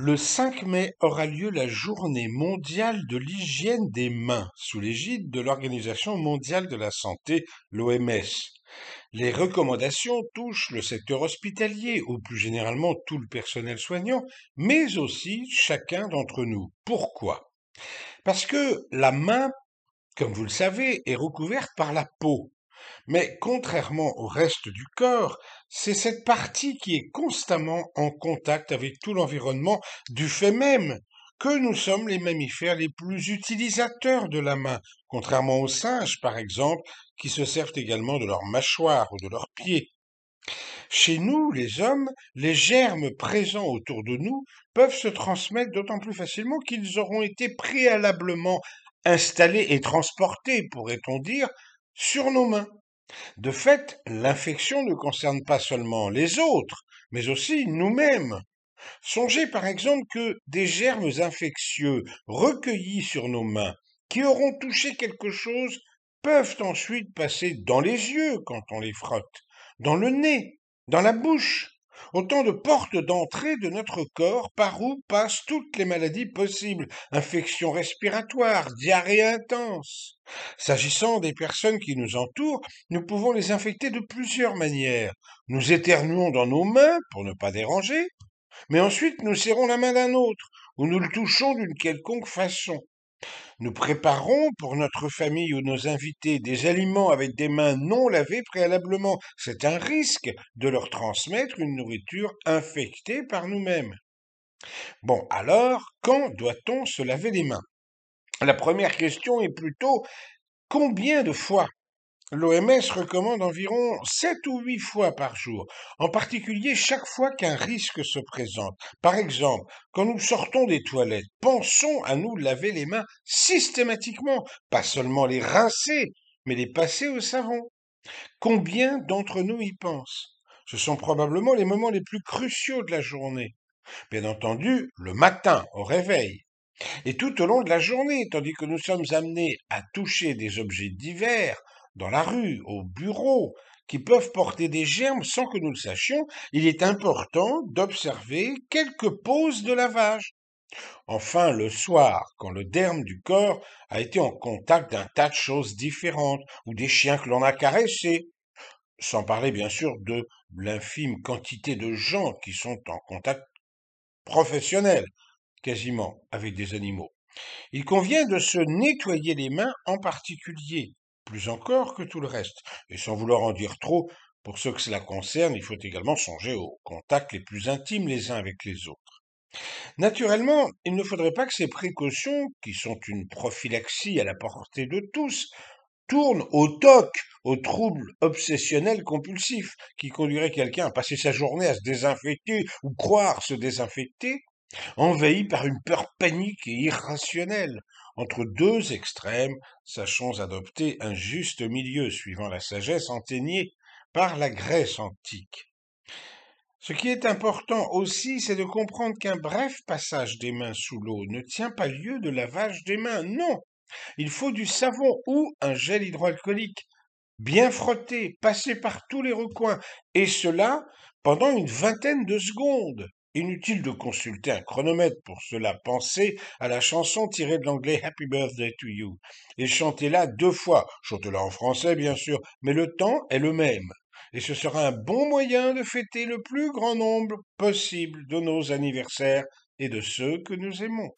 Le 5 mai aura lieu la journée mondiale de l'hygiène des mains sous l'égide de l'Organisation mondiale de la santé, l'OMS. Les recommandations touchent le secteur hospitalier ou plus généralement tout le personnel soignant, mais aussi chacun d'entre nous. Pourquoi? Parce que la main, comme vous le savez, est recouverte par la peau. Mais contrairement au reste du corps, c'est cette partie qui est constamment en contact avec tout l'environnement du fait même que nous sommes les mammifères les plus utilisateurs de la main, contrairement aux singes, par exemple, qui se servent également de leurs mâchoires ou de leurs pieds. Chez nous, les hommes, les germes présents autour de nous peuvent se transmettre d'autant plus facilement qu'ils auront été préalablement installés et transportés, pourrait-on dire, sur nos mains. De fait, l'infection ne concerne pas seulement les autres, mais aussi nous-mêmes. Songez par exemple que des germes infectieux recueillis sur nos mains, qui auront touché quelque chose, peuvent ensuite passer dans les yeux quand on les frotte, dans le nez, dans la bouche, autant de portes d'entrée de notre corps par où passent toutes les maladies possibles, infections respiratoires, diarrhée intense. S'agissant des personnes qui nous entourent, nous pouvons les infecter de plusieurs manières. Nous éternuons dans nos mains pour ne pas déranger, mais ensuite nous serrons la main d'un autre, ou nous le touchons d'une quelconque façon. Nous préparons pour notre famille ou nos invités des aliments avec des mains non lavées préalablement. C'est un risque de leur transmettre une nourriture infectée par nous-mêmes. Bon, alors, quand doit-on se laver les mains? La première question est plutôt combien de fois? L'OMS recommande environ 7 ou 8 fois par jour, en particulier chaque fois qu'un risque se présente. Par exemple, quand nous sortons des toilettes, pensons à nous laver les mains systématiquement, pas seulement les rincer, mais les passer au savon. Combien d'entre nous y pensent? Ce sont probablement les moments les plus cruciaux de la journée. Bien entendu, le matin, au réveil. Et tout au long de la journée, tandis que nous sommes amenés à toucher des objets divers, dans la rue, au bureau, qui peuvent porter des germes sans que nous le sachions, il est important d'observer quelques pauses de lavage. Enfin, le soir, quand le derme du corps a été en contact d'un tas de choses différentes, ou des chiens que l'on a caressés, sans parler bien sûr de l'infime quantité de gens qui sont en contact professionnel, quasiment, avec des animaux. Il convient de se nettoyer les mains en particulier, plus encore que tout le reste. Et sans vouloir en dire trop, pour ceux que cela concerne, il faut également songer aux contacts les plus intimes les uns avec les autres. Naturellement, il ne faudrait pas que ces précautions, qui sont une prophylaxie à la portée de tous, tournent au toc, au trouble obsessionnel compulsif, qui conduirait quelqu'un à passer sa journée à se désinfecter ou croire se désinfecter, envahi par une peur panique et irrationnelle, entre deux extrêmes, sachons adopter un juste milieu suivant la sagesse enseignée par la Grèce antique. Ce qui est important aussi, c'est de comprendre qu'un bref passage des mains sous l'eau ne tient pas lieu de lavage des mains, non. Il faut du savon ou un gel hydroalcoolique, bien frotté, passé par tous les recoins, et cela pendant une vingtaine de secondes. Inutile de consulter un chronomètre pour cela. Pensez à la chanson tirée de l'anglais Happy Birthday to You. Et chantez-la deux fois. Chantez-la en français, bien sûr, mais le temps est le même. Et ce sera un bon moyen de fêter le plus grand nombre possible de nos anniversaires et de ceux que nous aimons.